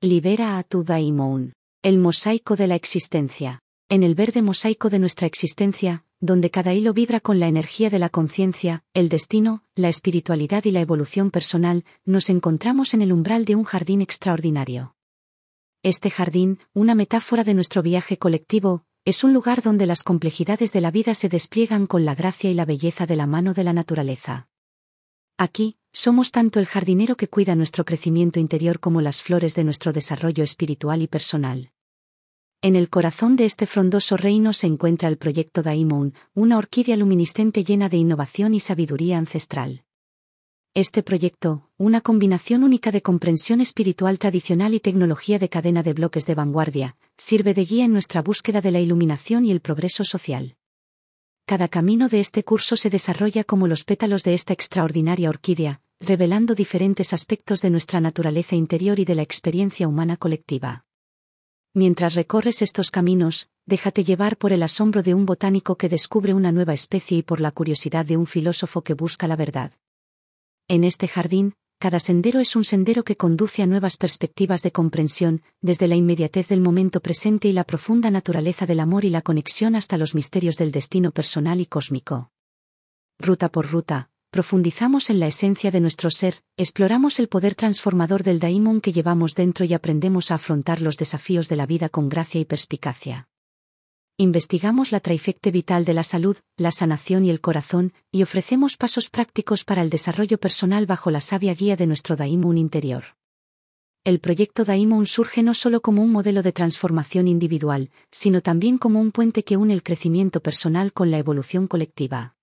Libera a tu Daimon. El mosaico de la existencia. En el verde mosaico de nuestra existencia, donde cada hilo vibra con la energía de la conciencia, el destino, la espiritualidad y la evolución personal, nos encontramos en el umbral de un jardín extraordinario. Este jardín, una metáfora de nuestro viaje colectivo, es un lugar donde las complejidades de la vida se despliegan con la gracia y la belleza de la mano de la naturaleza. Aquí, somos tanto el jardinero que cuida nuestro crecimiento interior como las flores de nuestro desarrollo espiritual y personal. En el corazón de este frondoso reino se encuentra el proyecto Daimon, una orquídea luminiscente llena de innovación y sabiduría ancestral. Este proyecto, una combinación única de comprensión espiritual tradicional y tecnología de cadena de bloques de vanguardia, sirve de guía en nuestra búsqueda de la iluminación y el progreso social. Cada camino de este curso se desarrolla como los pétalos de esta extraordinaria orquídea, revelando diferentes aspectos de nuestra naturaleza interior y de la experiencia humana colectiva. Mientras recorres estos caminos, déjate llevar por el asombro de un botánico que descubre una nueva especie y por la curiosidad de un filósofo que busca la verdad. En este jardín, cada sendero es un sendero que conduce a nuevas perspectivas de comprensión, desde la inmediatez del momento presente y la profunda naturaleza del amor y la conexión hasta los misterios del destino personal y cósmico. Ruta por ruta, profundizamos en la esencia de nuestro ser, exploramos el poder transformador del daimon que llevamos dentro y aprendemos a afrontar los desafíos de la vida con gracia y perspicacia investigamos la traifecte vital de la salud, la sanación y el corazón, y ofrecemos pasos prácticos para el desarrollo personal bajo la sabia guía de nuestro Daimon interior. El proyecto Daimon surge no solo como un modelo de transformación individual, sino también como un puente que une el crecimiento personal con la evolución colectiva.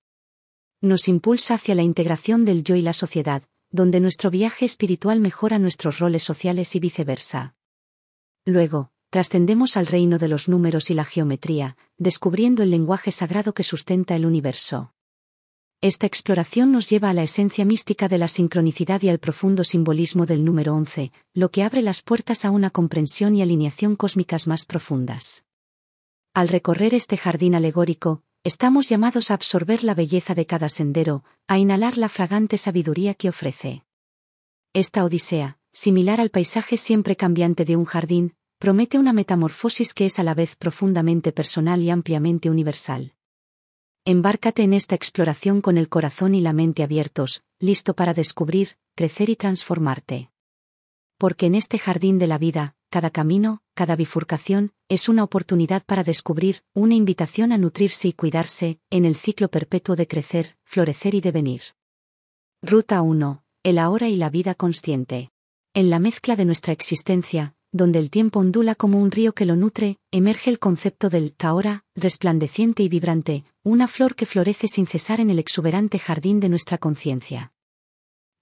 Nos impulsa hacia la integración del yo y la sociedad, donde nuestro viaje espiritual mejora nuestros roles sociales y viceversa. Luego, trascendemos al reino de los números y la geometría, descubriendo el lenguaje sagrado que sustenta el universo. Esta exploración nos lleva a la esencia mística de la sincronicidad y al profundo simbolismo del número 11, lo que abre las puertas a una comprensión y alineación cósmicas más profundas. Al recorrer este jardín alegórico, estamos llamados a absorber la belleza de cada sendero, a inhalar la fragante sabiduría que ofrece. Esta odisea, similar al paisaje siempre cambiante de un jardín, promete una metamorfosis que es a la vez profundamente personal y ampliamente universal. Embárcate en esta exploración con el corazón y la mente abiertos, listo para descubrir, crecer y transformarte. Porque en este jardín de la vida, cada camino, cada bifurcación, es una oportunidad para descubrir, una invitación a nutrirse y cuidarse, en el ciclo perpetuo de crecer, florecer y devenir. Ruta 1. El ahora y la vida consciente. En la mezcla de nuestra existencia, donde el tiempo ondula como un río que lo nutre, emerge el concepto del taora, resplandeciente y vibrante, una flor que florece sin cesar en el exuberante jardín de nuestra conciencia.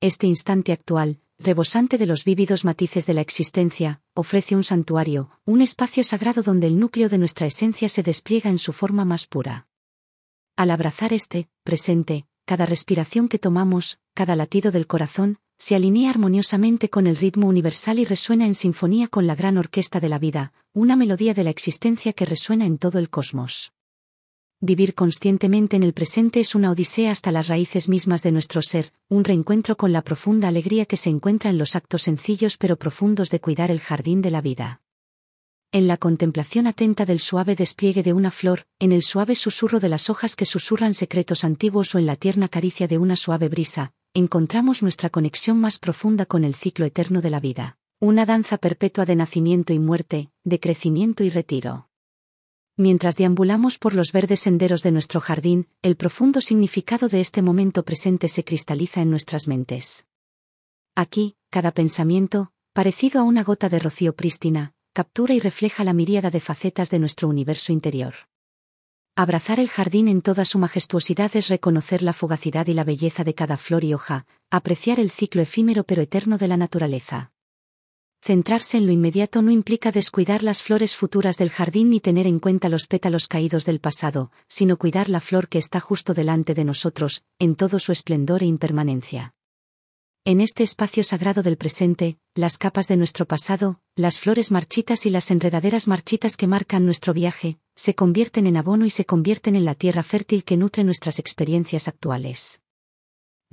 Este instante actual, rebosante de los vívidos matices de la existencia, ofrece un santuario, un espacio sagrado donde el núcleo de nuestra esencia se despliega en su forma más pura. Al abrazar este, presente, cada respiración que tomamos, cada latido del corazón, se alinea armoniosamente con el ritmo universal y resuena en sinfonía con la gran orquesta de la vida, una melodía de la existencia que resuena en todo el cosmos. Vivir conscientemente en el presente es una odisea hasta las raíces mismas de nuestro ser, un reencuentro con la profunda alegría que se encuentra en los actos sencillos pero profundos de cuidar el jardín de la vida. En la contemplación atenta del suave despliegue de una flor, en el suave susurro de las hojas que susurran secretos antiguos o en la tierna caricia de una suave brisa, encontramos nuestra conexión más profunda con el ciclo eterno de la vida, una danza perpetua de nacimiento y muerte, de crecimiento y retiro. Mientras deambulamos por los verdes senderos de nuestro jardín, el profundo significado de este momento presente se cristaliza en nuestras mentes. Aquí, cada pensamiento, parecido a una gota de rocío prístina, captura y refleja la miríada de facetas de nuestro universo interior. Abrazar el jardín en toda su majestuosidad es reconocer la fugacidad y la belleza de cada flor y hoja, apreciar el ciclo efímero pero eterno de la naturaleza. Centrarse en lo inmediato no implica descuidar las flores futuras del jardín ni tener en cuenta los pétalos caídos del pasado, sino cuidar la flor que está justo delante de nosotros, en todo su esplendor e impermanencia. En este espacio sagrado del presente, las capas de nuestro pasado, las flores marchitas y las enredaderas marchitas que marcan nuestro viaje, se convierten en abono y se convierten en la tierra fértil que nutre nuestras experiencias actuales.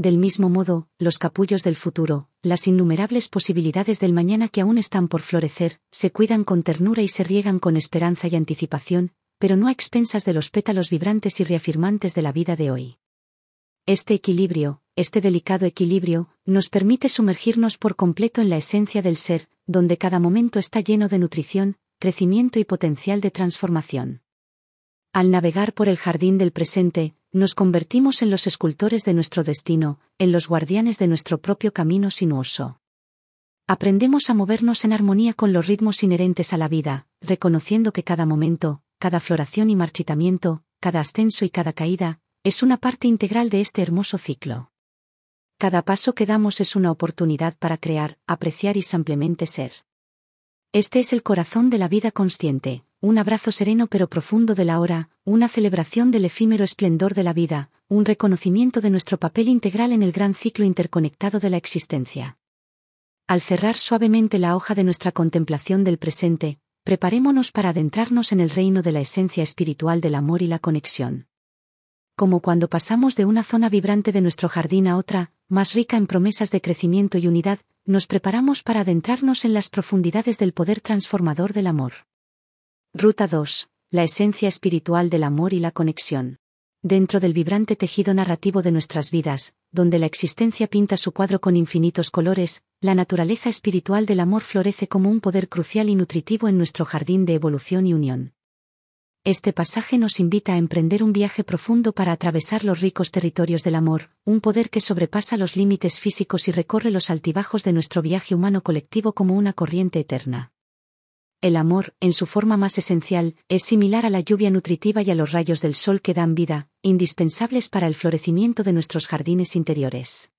Del mismo modo, los capullos del futuro, las innumerables posibilidades del mañana que aún están por florecer, se cuidan con ternura y se riegan con esperanza y anticipación, pero no a expensas de los pétalos vibrantes y reafirmantes de la vida de hoy. Este equilibrio, este delicado equilibrio, nos permite sumergirnos por completo en la esencia del ser, donde cada momento está lleno de nutrición, crecimiento y potencial de transformación. Al navegar por el jardín del presente, nos convertimos en los escultores de nuestro destino, en los guardianes de nuestro propio camino sinuoso. Aprendemos a movernos en armonía con los ritmos inherentes a la vida, reconociendo que cada momento, cada floración y marchitamiento, cada ascenso y cada caída, es una parte integral de este hermoso ciclo. Cada paso que damos es una oportunidad para crear, apreciar y simplemente ser. Este es el corazón de la vida consciente, un abrazo sereno pero profundo de la hora, una celebración del efímero esplendor de la vida, un reconocimiento de nuestro papel integral en el gran ciclo interconectado de la existencia. Al cerrar suavemente la hoja de nuestra contemplación del presente, preparémonos para adentrarnos en el reino de la esencia espiritual del amor y la conexión. Como cuando pasamos de una zona vibrante de nuestro jardín a otra, más rica en promesas de crecimiento y unidad, nos preparamos para adentrarnos en las profundidades del poder transformador del amor. Ruta 2. La esencia espiritual del amor y la conexión. Dentro del vibrante tejido narrativo de nuestras vidas, donde la existencia pinta su cuadro con infinitos colores, la naturaleza espiritual del amor florece como un poder crucial y nutritivo en nuestro jardín de evolución y unión. Este pasaje nos invita a emprender un viaje profundo para atravesar los ricos territorios del amor, un poder que sobrepasa los límites físicos y recorre los altibajos de nuestro viaje humano colectivo como una corriente eterna. El amor, en su forma más esencial, es similar a la lluvia nutritiva y a los rayos del sol que dan vida, indispensables para el florecimiento de nuestros jardines interiores.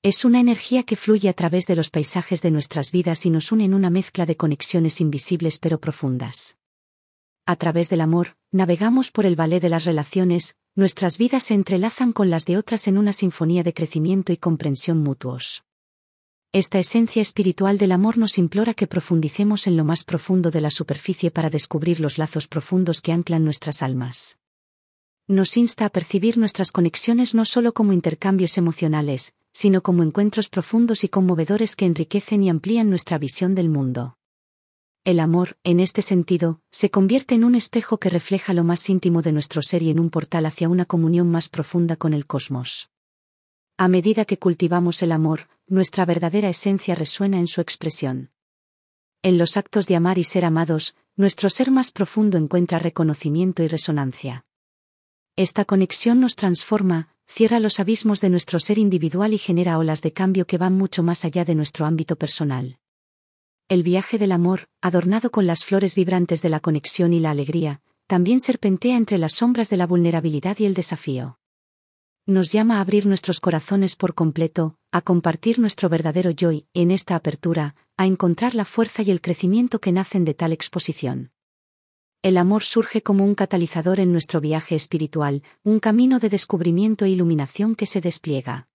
Es una energía que fluye a través de los paisajes de nuestras vidas y nos une en una mezcla de conexiones invisibles pero profundas. A través del amor, navegamos por el ballet de las relaciones, nuestras vidas se entrelazan con las de otras en una sinfonía de crecimiento y comprensión mutuos. Esta esencia espiritual del amor nos implora que profundicemos en lo más profundo de la superficie para descubrir los lazos profundos que anclan nuestras almas. Nos insta a percibir nuestras conexiones no solo como intercambios emocionales, sino como encuentros profundos y conmovedores que enriquecen y amplían nuestra visión del mundo. El amor, en este sentido, se convierte en un espejo que refleja lo más íntimo de nuestro ser y en un portal hacia una comunión más profunda con el cosmos. A medida que cultivamos el amor, nuestra verdadera esencia resuena en su expresión. En los actos de amar y ser amados, nuestro ser más profundo encuentra reconocimiento y resonancia. Esta conexión nos transforma, cierra los abismos de nuestro ser individual y genera olas de cambio que van mucho más allá de nuestro ámbito personal. El viaje del amor, adornado con las flores vibrantes de la conexión y la alegría, también serpentea entre las sombras de la vulnerabilidad y el desafío nos llama a abrir nuestros corazones por completo, a compartir nuestro verdadero yo en esta apertura, a encontrar la fuerza y el crecimiento que nacen de tal exposición. El amor surge como un catalizador en nuestro viaje espiritual, un camino de descubrimiento e iluminación que se despliega.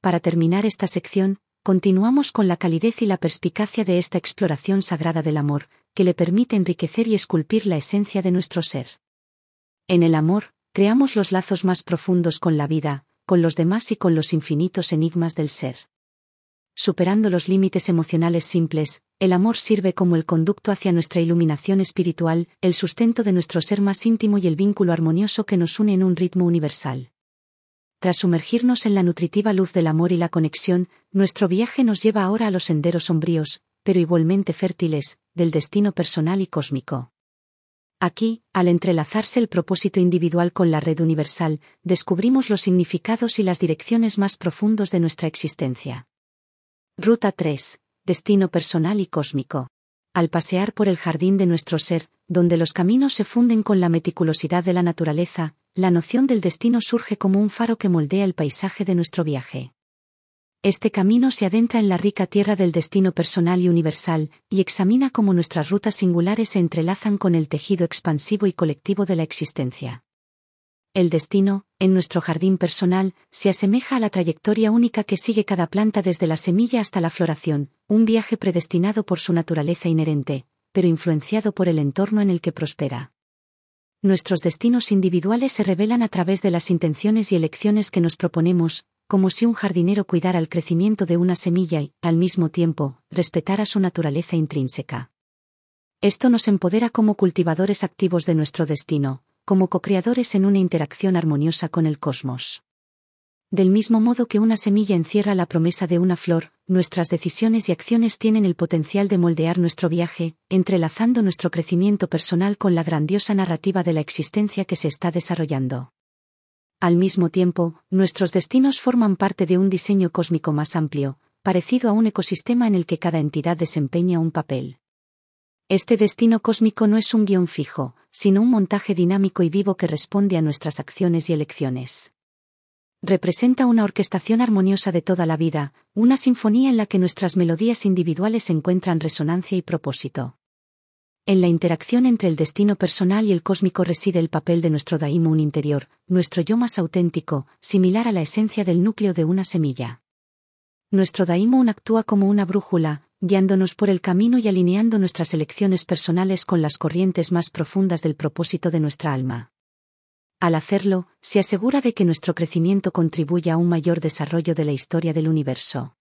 Para terminar esta sección, continuamos con la calidez y la perspicacia de esta exploración sagrada del amor, que le permite enriquecer y esculpir la esencia de nuestro ser. En el amor, creamos los lazos más profundos con la vida, con los demás y con los infinitos enigmas del ser. Superando los límites emocionales simples, el amor sirve como el conducto hacia nuestra iluminación espiritual, el sustento de nuestro ser más íntimo y el vínculo armonioso que nos une en un ritmo universal. Tras sumergirnos en la nutritiva luz del amor y la conexión, nuestro viaje nos lleva ahora a los senderos sombríos, pero igualmente fértiles, del destino personal y cósmico. Aquí, al entrelazarse el propósito individual con la red universal, descubrimos los significados y las direcciones más profundos de nuestra existencia. Ruta 3. Destino personal y cósmico. Al pasear por el jardín de nuestro ser, donde los caminos se funden con la meticulosidad de la naturaleza, la noción del destino surge como un faro que moldea el paisaje de nuestro viaje. Este camino se adentra en la rica tierra del destino personal y universal, y examina cómo nuestras rutas singulares se entrelazan con el tejido expansivo y colectivo de la existencia. El destino, en nuestro jardín personal, se asemeja a la trayectoria única que sigue cada planta desde la semilla hasta la floración, un viaje predestinado por su naturaleza inherente, pero influenciado por el entorno en el que prospera. Nuestros destinos individuales se revelan a través de las intenciones y elecciones que nos proponemos, como si un jardinero cuidara el crecimiento de una semilla y, al mismo tiempo, respetara su naturaleza intrínseca. Esto nos empodera como cultivadores activos de nuestro destino, como co-creadores en una interacción armoniosa con el cosmos. Del mismo modo que una semilla encierra la promesa de una flor, nuestras decisiones y acciones tienen el potencial de moldear nuestro viaje, entrelazando nuestro crecimiento personal con la grandiosa narrativa de la existencia que se está desarrollando. Al mismo tiempo, nuestros destinos forman parte de un diseño cósmico más amplio, parecido a un ecosistema en el que cada entidad desempeña un papel. Este destino cósmico no es un guion fijo, sino un montaje dinámico y vivo que responde a nuestras acciones y elecciones. Representa una orquestación armoniosa de toda la vida, una sinfonía en la que nuestras melodías individuales encuentran resonancia y propósito. En la interacción entre el destino personal y el cósmico reside el papel de nuestro daimon interior, nuestro yo más auténtico, similar a la esencia del núcleo de una semilla. Nuestro daimon actúa como una brújula, guiándonos por el camino y alineando nuestras elecciones personales con las corrientes más profundas del propósito de nuestra alma. Al hacerlo, se asegura de que nuestro crecimiento contribuya a un mayor desarrollo de la historia del universo.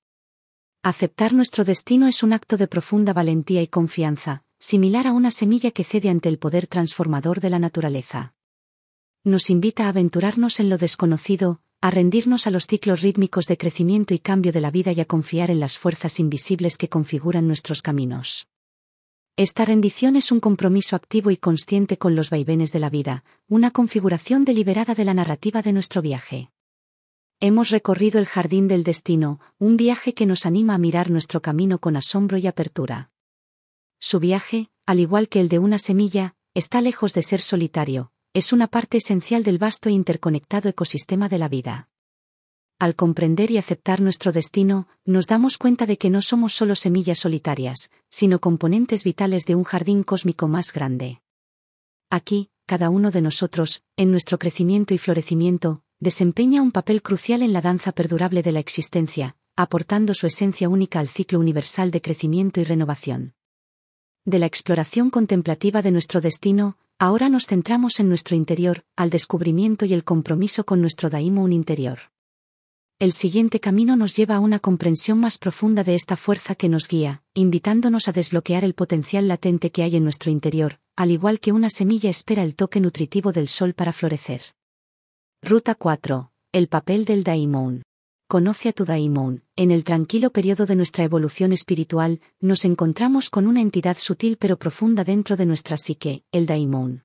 Aceptar nuestro destino es un acto de profunda valentía y confianza, similar a una semilla que cede ante el poder transformador de la naturaleza. Nos invita a aventurarnos en lo desconocido, a rendirnos a los ciclos rítmicos de crecimiento y cambio de la vida y a confiar en las fuerzas invisibles que configuran nuestros caminos. Esta rendición es un compromiso activo y consciente con los vaivenes de la vida, una configuración deliberada de la narrativa de nuestro viaje. Hemos recorrido el jardín del destino, un viaje que nos anima a mirar nuestro camino con asombro y apertura. Su viaje, al igual que el de una semilla, está lejos de ser solitario, es una parte esencial del vasto e interconectado ecosistema de la vida. Al comprender y aceptar nuestro destino, nos damos cuenta de que no somos solo semillas solitarias, sino componentes vitales de un jardín cósmico más grande. Aquí, cada uno de nosotros, en nuestro crecimiento y florecimiento, desempeña un papel crucial en la danza perdurable de la existencia, aportando su esencia única al ciclo universal de crecimiento y renovación de la exploración contemplativa de nuestro destino, ahora nos centramos en nuestro interior, al descubrimiento y el compromiso con nuestro daimon interior. El siguiente camino nos lleva a una comprensión más profunda de esta fuerza que nos guía, invitándonos a desbloquear el potencial latente que hay en nuestro interior, al igual que una semilla espera el toque nutritivo del sol para florecer. Ruta 4. El papel del daimon. Conoce a tu daimon. En el tranquilo periodo de nuestra evolución espiritual, nos encontramos con una entidad sutil pero profunda dentro de nuestra psique, el daimon.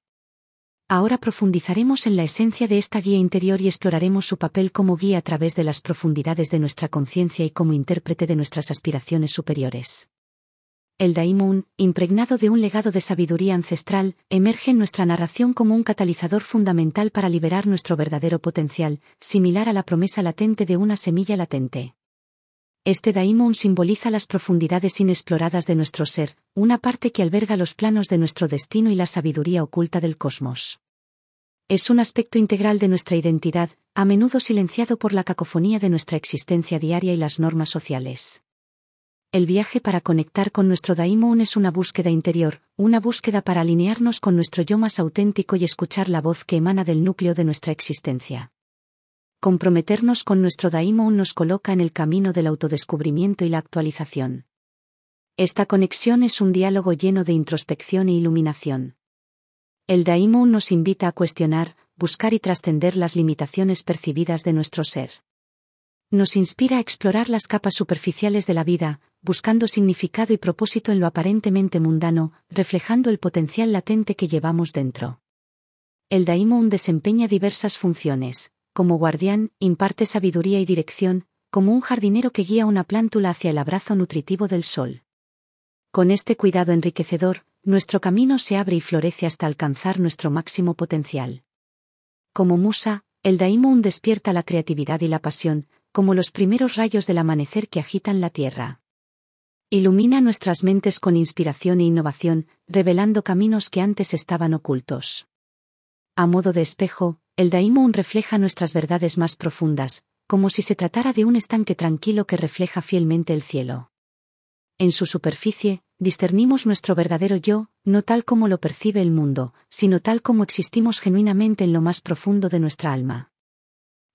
Ahora profundizaremos en la esencia de esta guía interior y exploraremos su papel como guía a través de las profundidades de nuestra conciencia y como intérprete de nuestras aspiraciones superiores el Daimon, impregnado de un legado de sabiduría ancestral, emerge en nuestra narración como un catalizador fundamental para liberar nuestro verdadero potencial, similar a la promesa latente de una semilla latente. Este Daimon simboliza las profundidades inexploradas de nuestro ser, una parte que alberga los planos de nuestro destino y la sabiduría oculta del cosmos. Es un aspecto integral de nuestra identidad, a menudo silenciado por la cacofonía de nuestra existencia diaria y las normas sociales. El viaje para conectar con nuestro Daimon es una búsqueda interior, una búsqueda para alinearnos con nuestro yo más auténtico y escuchar la voz que emana del núcleo de nuestra existencia. Comprometernos con nuestro Daimon nos coloca en el camino del autodescubrimiento y la actualización. Esta conexión es un diálogo lleno de introspección e iluminación. El Daimon nos invita a cuestionar, buscar y trascender las limitaciones percibidas de nuestro ser. Nos inspira a explorar las capas superficiales de la vida, buscando significado y propósito en lo aparentemente mundano, reflejando el potencial latente que llevamos dentro. El Daimon desempeña diversas funciones, como guardián, imparte sabiduría y dirección, como un jardinero que guía una plántula hacia el abrazo nutritivo del sol. Con este cuidado enriquecedor, nuestro camino se abre y florece hasta alcanzar nuestro máximo potencial. Como musa, el Daimon despierta la creatividad y la pasión, como los primeros rayos del amanecer que agitan la tierra. Ilumina nuestras mentes con inspiración e innovación, revelando caminos que antes estaban ocultos. A modo de espejo, el Daimon refleja nuestras verdades más profundas, como si se tratara de un estanque tranquilo que refleja fielmente el cielo. En su superficie, discernimos nuestro verdadero yo, no tal como lo percibe el mundo, sino tal como existimos genuinamente en lo más profundo de nuestra alma.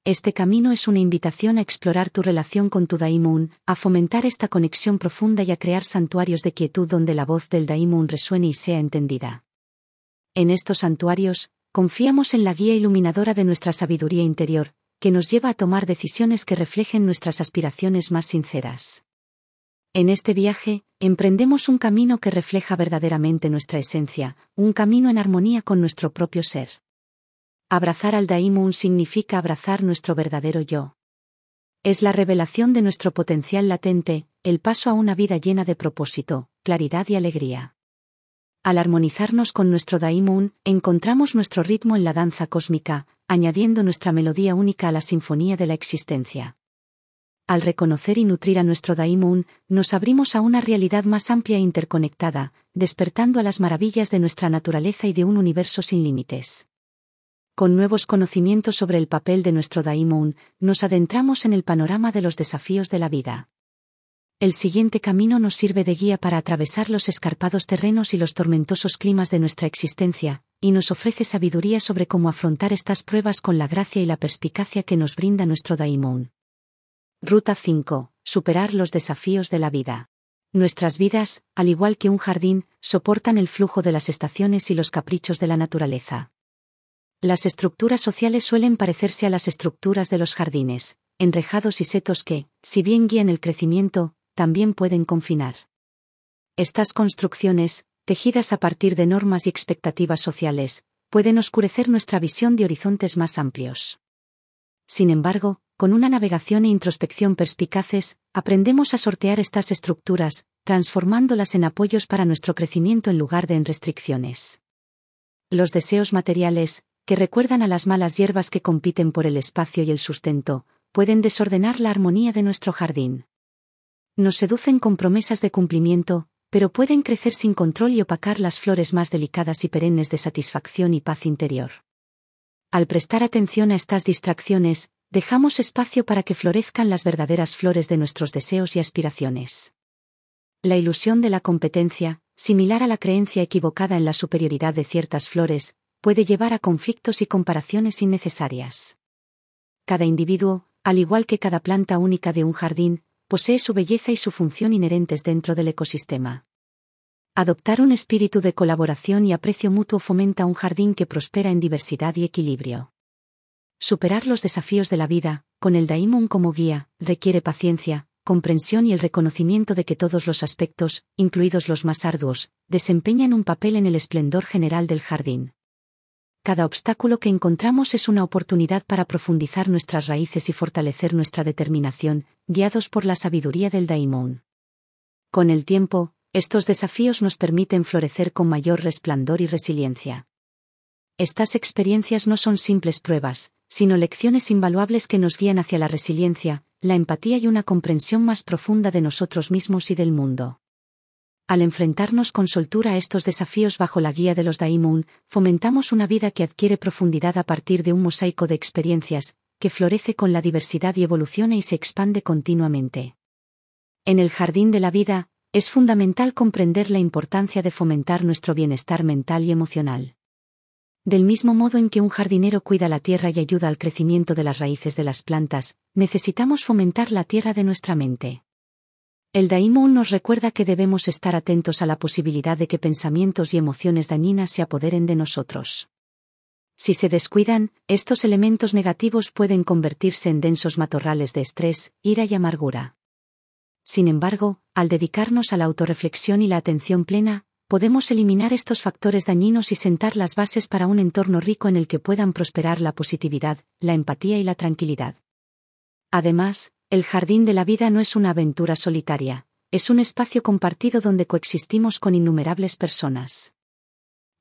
Este camino es una invitación a explorar tu relación con tu Daimon, a fomentar esta conexión profunda y a crear santuarios de quietud donde la voz del Daimon resuene y sea entendida. En estos santuarios, confiamos en la guía iluminadora de nuestra sabiduría interior, que nos lleva a tomar decisiones que reflejen nuestras aspiraciones más sinceras. En este viaje, emprendemos un camino que refleja verdaderamente nuestra esencia, un camino en armonía con nuestro propio ser. Abrazar al Daimon significa abrazar nuestro verdadero yo. Es la revelación de nuestro potencial latente, el paso a una vida llena de propósito, claridad y alegría. Al armonizarnos con nuestro Daimon, encontramos nuestro ritmo en la danza cósmica, añadiendo nuestra melodía única a la sinfonía de la existencia. Al reconocer y nutrir a nuestro Daimon, nos abrimos a una realidad más amplia e interconectada, despertando a las maravillas de nuestra naturaleza y de un universo sin límites. Con nuevos conocimientos sobre el papel de nuestro Daimon, nos adentramos en el panorama de los desafíos de la vida. El siguiente camino nos sirve de guía para atravesar los escarpados terrenos y los tormentosos climas de nuestra existencia, y nos ofrece sabiduría sobre cómo afrontar estas pruebas con la gracia y la perspicacia que nos brinda nuestro Daimon. Ruta 5. Superar los desafíos de la vida. Nuestras vidas, al igual que un jardín, soportan el flujo de las estaciones y los caprichos de la naturaleza. Las estructuras sociales suelen parecerse a las estructuras de los jardines, enrejados y setos que, si bien guían el crecimiento, también pueden confinar. Estas construcciones, tejidas a partir de normas y expectativas sociales, pueden oscurecer nuestra visión de horizontes más amplios. Sin embargo, con una navegación e introspección perspicaces, aprendemos a sortear estas estructuras, transformándolas en apoyos para nuestro crecimiento en lugar de en restricciones. Los deseos materiales, que recuerdan a las malas hierbas que compiten por el espacio y el sustento, pueden desordenar la armonía de nuestro jardín. Nos seducen con promesas de cumplimiento, pero pueden crecer sin control y opacar las flores más delicadas y perennes de satisfacción y paz interior. Al prestar atención a estas distracciones, dejamos espacio para que florezcan las verdaderas flores de nuestros deseos y aspiraciones. La ilusión de la competencia, similar a la creencia equivocada en la superioridad de ciertas flores, puede llevar a conflictos y comparaciones innecesarias. Cada individuo, al igual que cada planta única de un jardín, posee su belleza y su función inherentes dentro del ecosistema. Adoptar un espíritu de colaboración y aprecio mutuo fomenta un jardín que prospera en diversidad y equilibrio. Superar los desafíos de la vida, con el Daimon como guía, requiere paciencia, comprensión y el reconocimiento de que todos los aspectos, incluidos los más arduos, desempeñan un papel en el esplendor general del jardín cada obstáculo que encontramos es una oportunidad para profundizar nuestras raíces y fortalecer nuestra determinación, guiados por la sabiduría del Daimon. Con el tiempo, estos desafíos nos permiten florecer con mayor resplandor y resiliencia. Estas experiencias no son simples pruebas, sino lecciones invaluables que nos guían hacia la resiliencia, la empatía y una comprensión más profunda de nosotros mismos y del mundo. Al enfrentarnos con soltura a estos desafíos bajo la guía de los Daimon, fomentamos una vida que adquiere profundidad a partir de un mosaico de experiencias, que florece con la diversidad y evoluciona y se expande continuamente. En el jardín de la vida, es fundamental comprender la importancia de fomentar nuestro bienestar mental y emocional. Del mismo modo en que un jardinero cuida la tierra y ayuda al crecimiento de las raíces de las plantas, necesitamos fomentar la tierra de nuestra mente. El Daimon nos recuerda que debemos estar atentos a la posibilidad de que pensamientos y emociones dañinas se apoderen de nosotros. Si se descuidan, estos elementos negativos pueden convertirse en densos matorrales de estrés, ira y amargura. Sin embargo, al dedicarnos a la autorreflexión y la atención plena, podemos eliminar estos factores dañinos y sentar las bases para un entorno rico en el que puedan prosperar la positividad, la empatía y la tranquilidad. Además, el jardín de la vida no es una aventura solitaria, es un espacio compartido donde coexistimos con innumerables personas.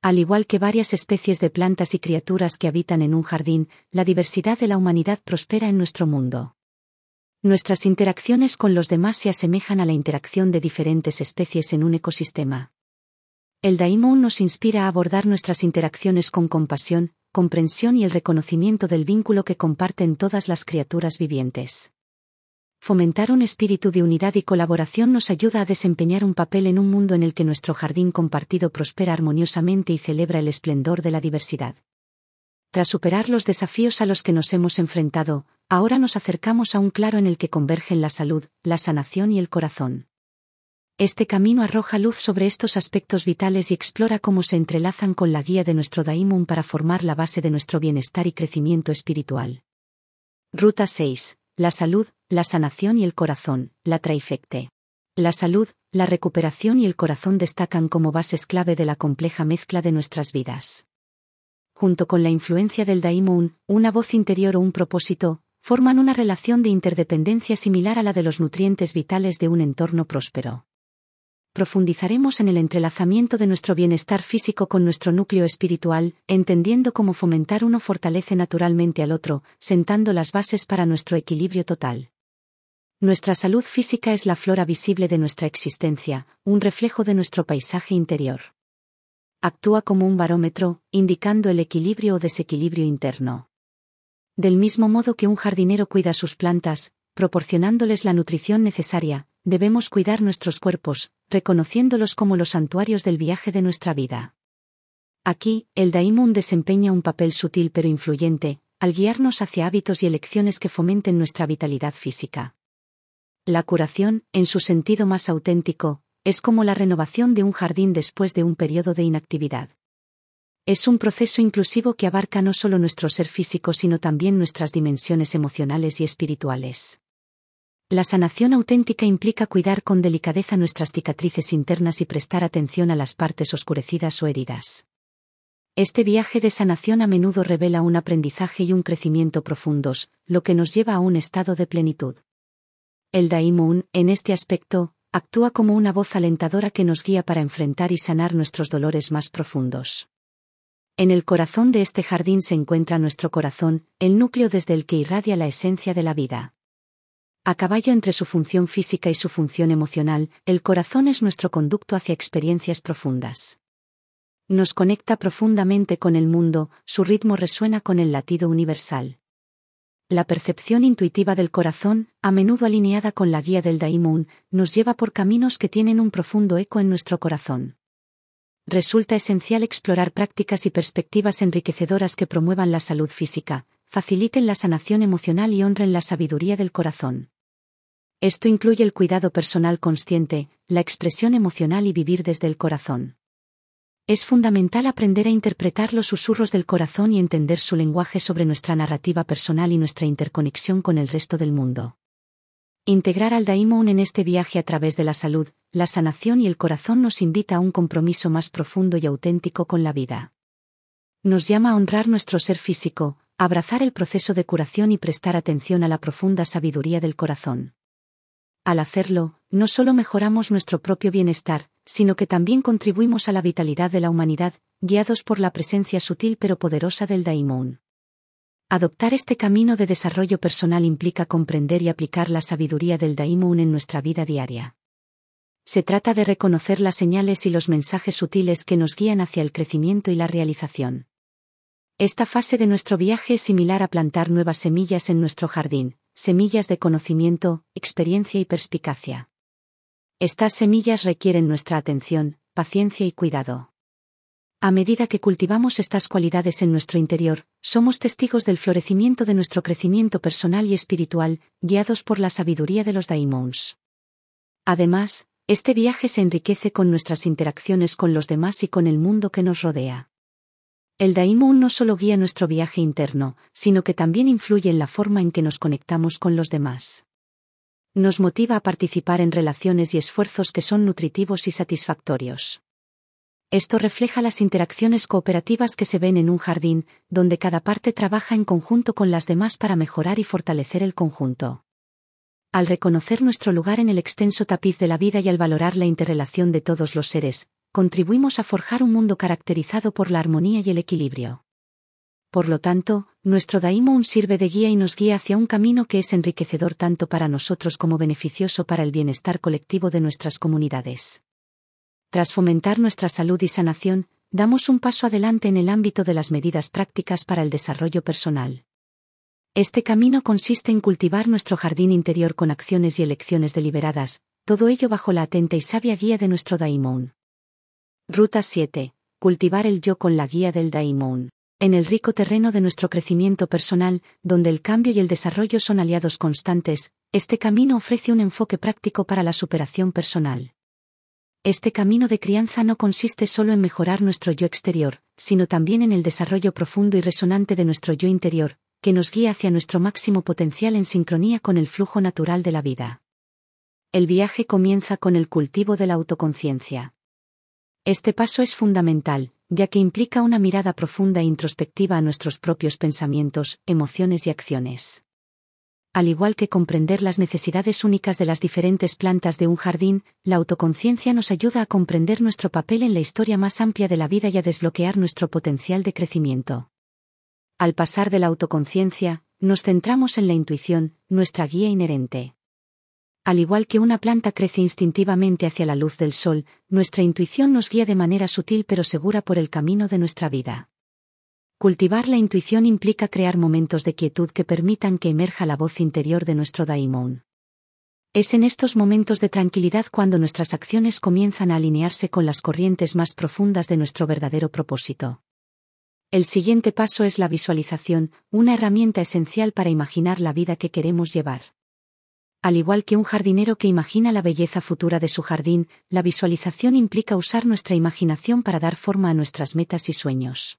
Al igual que varias especies de plantas y criaturas que habitan en un jardín, la diversidad de la humanidad prospera en nuestro mundo. Nuestras interacciones con los demás se asemejan a la interacción de diferentes especies en un ecosistema. El Daimon nos inspira a abordar nuestras interacciones con compasión, comprensión y el reconocimiento del vínculo que comparten todas las criaturas vivientes fomentar un espíritu de unidad y colaboración nos ayuda a desempeñar un papel en un mundo en el que nuestro jardín compartido prospera armoniosamente y celebra el esplendor de la diversidad. Tras superar los desafíos a los que nos hemos enfrentado, ahora nos acercamos a un claro en el que convergen la salud, la sanación y el corazón. Este camino arroja luz sobre estos aspectos vitales y explora cómo se entrelazan con la guía de nuestro Daimon para formar la base de nuestro bienestar y crecimiento espiritual. Ruta 6. La salud, la sanación y el corazón, la traifecte. La salud, la recuperación y el corazón destacan como bases clave de la compleja mezcla de nuestras vidas. Junto con la influencia del Daimon, una voz interior o un propósito, forman una relación de interdependencia similar a la de los nutrientes vitales de un entorno próspero profundizaremos en el entrelazamiento de nuestro bienestar físico con nuestro núcleo espiritual, entendiendo cómo fomentar uno fortalece naturalmente al otro, sentando las bases para nuestro equilibrio total. Nuestra salud física es la flora visible de nuestra existencia, un reflejo de nuestro paisaje interior. Actúa como un barómetro, indicando el equilibrio o desequilibrio interno. Del mismo modo que un jardinero cuida sus plantas, proporcionándoles la nutrición necesaria, debemos cuidar nuestros cuerpos, reconociéndolos como los santuarios del viaje de nuestra vida. Aquí, el Daimon desempeña un papel sutil pero influyente, al guiarnos hacia hábitos y elecciones que fomenten nuestra vitalidad física. La curación, en su sentido más auténtico, es como la renovación de un jardín después de un periodo de inactividad. Es un proceso inclusivo que abarca no solo nuestro ser físico sino también nuestras dimensiones emocionales y espirituales. La sanación auténtica implica cuidar con delicadeza nuestras cicatrices internas y prestar atención a las partes oscurecidas o heridas. Este viaje de sanación a menudo revela un aprendizaje y un crecimiento profundos, lo que nos lleva a un estado de plenitud. El Daimon, en este aspecto, actúa como una voz alentadora que nos guía para enfrentar y sanar nuestros dolores más profundos. En el corazón de este jardín se encuentra nuestro corazón, el núcleo desde el que irradia la esencia de la vida. A caballo entre su función física y su función emocional, el corazón es nuestro conducto hacia experiencias profundas. Nos conecta profundamente con el mundo, su ritmo resuena con el latido universal. La percepción intuitiva del corazón, a menudo alineada con la guía del Daimon, nos lleva por caminos que tienen un profundo eco en nuestro corazón. Resulta esencial explorar prácticas y perspectivas enriquecedoras que promuevan la salud física, faciliten la sanación emocional y honren la sabiduría del corazón. Esto incluye el cuidado personal consciente, la expresión emocional y vivir desde el corazón. Es fundamental aprender a interpretar los susurros del corazón y entender su lenguaje sobre nuestra narrativa personal y nuestra interconexión con el resto del mundo. Integrar al Daimon en este viaje a través de la salud, la sanación y el corazón nos invita a un compromiso más profundo y auténtico con la vida. Nos llama a honrar nuestro ser físico, abrazar el proceso de curación y prestar atención a la profunda sabiduría del corazón. Al hacerlo, no solo mejoramos nuestro propio bienestar, sino que también contribuimos a la vitalidad de la humanidad, guiados por la presencia sutil pero poderosa del Daimon. Adoptar este camino de desarrollo personal implica comprender y aplicar la sabiduría del Daimon en nuestra vida diaria. Se trata de reconocer las señales y los mensajes sutiles que nos guían hacia el crecimiento y la realización. Esta fase de nuestro viaje es similar a plantar nuevas semillas en nuestro jardín, semillas de conocimiento, experiencia y perspicacia. Estas semillas requieren nuestra atención, paciencia y cuidado. A medida que cultivamos estas cualidades en nuestro interior, somos testigos del florecimiento de nuestro crecimiento personal y espiritual, guiados por la sabiduría de los daimons. Además, este viaje se enriquece con nuestras interacciones con los demás y con el mundo que nos rodea. El Daimon no solo guía nuestro viaje interno, sino que también influye en la forma en que nos conectamos con los demás. Nos motiva a participar en relaciones y esfuerzos que son nutritivos y satisfactorios. Esto refleja las interacciones cooperativas que se ven en un jardín, donde cada parte trabaja en conjunto con las demás para mejorar y fortalecer el conjunto. Al reconocer nuestro lugar en el extenso tapiz de la vida y al valorar la interrelación de todos los seres, contribuimos a forjar un mundo caracterizado por la armonía y el equilibrio. Por lo tanto, nuestro Daimon sirve de guía y nos guía hacia un camino que es enriquecedor tanto para nosotros como beneficioso para el bienestar colectivo de nuestras comunidades. Tras fomentar nuestra salud y sanación, damos un paso adelante en el ámbito de las medidas prácticas para el desarrollo personal. Este camino consiste en cultivar nuestro jardín interior con acciones y elecciones deliberadas, todo ello bajo la atenta y sabia guía de nuestro Daimon. Ruta 7. Cultivar el yo con la guía del Daimon. En el rico terreno de nuestro crecimiento personal, donde el cambio y el desarrollo son aliados constantes, este camino ofrece un enfoque práctico para la superación personal. Este camino de crianza no consiste solo en mejorar nuestro yo exterior, sino también en el desarrollo profundo y resonante de nuestro yo interior, que nos guía hacia nuestro máximo potencial en sincronía con el flujo natural de la vida. El viaje comienza con el cultivo de la autoconciencia. Este paso es fundamental, ya que implica una mirada profunda e introspectiva a nuestros propios pensamientos, emociones y acciones. Al igual que comprender las necesidades únicas de las diferentes plantas de un jardín, la autoconciencia nos ayuda a comprender nuestro papel en la historia más amplia de la vida y a desbloquear nuestro potencial de crecimiento. Al pasar de la autoconciencia, nos centramos en la intuición, nuestra guía inherente. Al igual que una planta crece instintivamente hacia la luz del sol, nuestra intuición nos guía de manera sutil pero segura por el camino de nuestra vida. Cultivar la intuición implica crear momentos de quietud que permitan que emerja la voz interior de nuestro daimon. Es en estos momentos de tranquilidad cuando nuestras acciones comienzan a alinearse con las corrientes más profundas de nuestro verdadero propósito. El siguiente paso es la visualización, una herramienta esencial para imaginar la vida que queremos llevar. Al igual que un jardinero que imagina la belleza futura de su jardín, la visualización implica usar nuestra imaginación para dar forma a nuestras metas y sueños.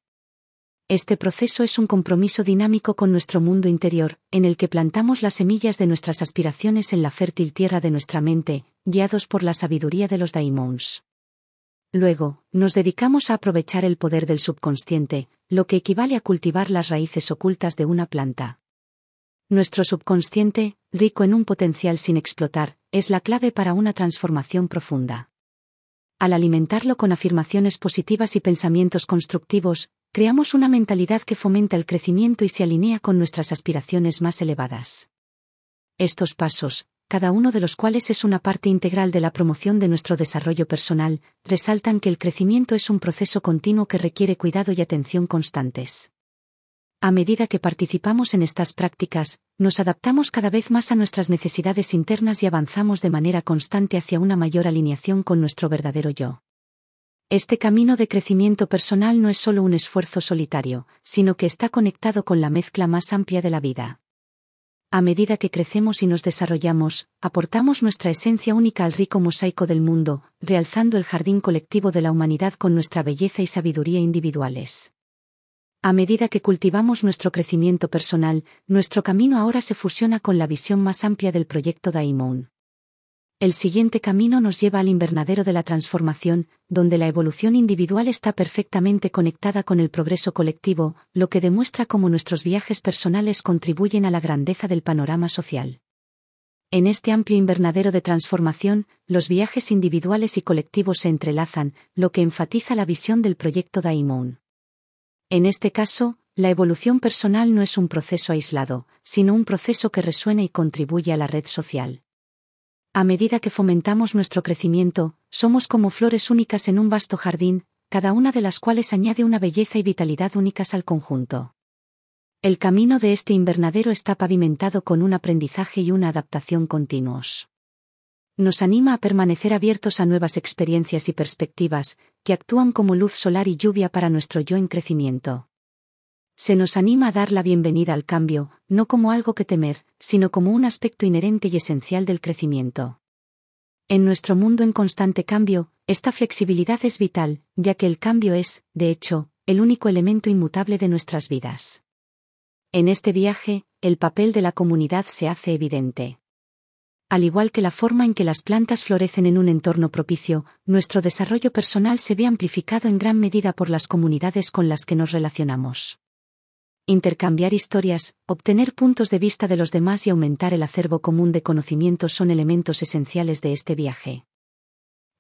Este proceso es un compromiso dinámico con nuestro mundo interior, en el que plantamos las semillas de nuestras aspiraciones en la fértil tierra de nuestra mente, guiados por la sabiduría de los daimons. Luego, nos dedicamos a aprovechar el poder del subconsciente, lo que equivale a cultivar las raíces ocultas de una planta. Nuestro subconsciente, rico en un potencial sin explotar, es la clave para una transformación profunda. Al alimentarlo con afirmaciones positivas y pensamientos constructivos, creamos una mentalidad que fomenta el crecimiento y se alinea con nuestras aspiraciones más elevadas. Estos pasos, cada uno de los cuales es una parte integral de la promoción de nuestro desarrollo personal, resaltan que el crecimiento es un proceso continuo que requiere cuidado y atención constantes. A medida que participamos en estas prácticas, nos adaptamos cada vez más a nuestras necesidades internas y avanzamos de manera constante hacia una mayor alineación con nuestro verdadero yo. Este camino de crecimiento personal no es solo un esfuerzo solitario, sino que está conectado con la mezcla más amplia de la vida. A medida que crecemos y nos desarrollamos, aportamos nuestra esencia única al rico mosaico del mundo, realzando el jardín colectivo de la humanidad con nuestra belleza y sabiduría individuales. A medida que cultivamos nuestro crecimiento personal, nuestro camino ahora se fusiona con la visión más amplia del proyecto Daimon. El siguiente camino nos lleva al invernadero de la transformación, donde la evolución individual está perfectamente conectada con el progreso colectivo, lo que demuestra cómo nuestros viajes personales contribuyen a la grandeza del panorama social. En este amplio invernadero de transformación, los viajes individuales y colectivos se entrelazan, lo que enfatiza la visión del proyecto Daimon. En este caso, la evolución personal no es un proceso aislado, sino un proceso que resuena y contribuye a la red social. A medida que fomentamos nuestro crecimiento, somos como flores únicas en un vasto jardín, cada una de las cuales añade una belleza y vitalidad únicas al conjunto. El camino de este invernadero está pavimentado con un aprendizaje y una adaptación continuos. Nos anima a permanecer abiertos a nuevas experiencias y perspectivas, que actúan como luz solar y lluvia para nuestro yo en crecimiento. Se nos anima a dar la bienvenida al cambio, no como algo que temer, sino como un aspecto inherente y esencial del crecimiento. En nuestro mundo en constante cambio, esta flexibilidad es vital, ya que el cambio es, de hecho, el único elemento inmutable de nuestras vidas. En este viaje, el papel de la comunidad se hace evidente. Al igual que la forma en que las plantas florecen en un entorno propicio, nuestro desarrollo personal se ve amplificado en gran medida por las comunidades con las que nos relacionamos. Intercambiar historias, obtener puntos de vista de los demás y aumentar el acervo común de conocimientos son elementos esenciales de este viaje.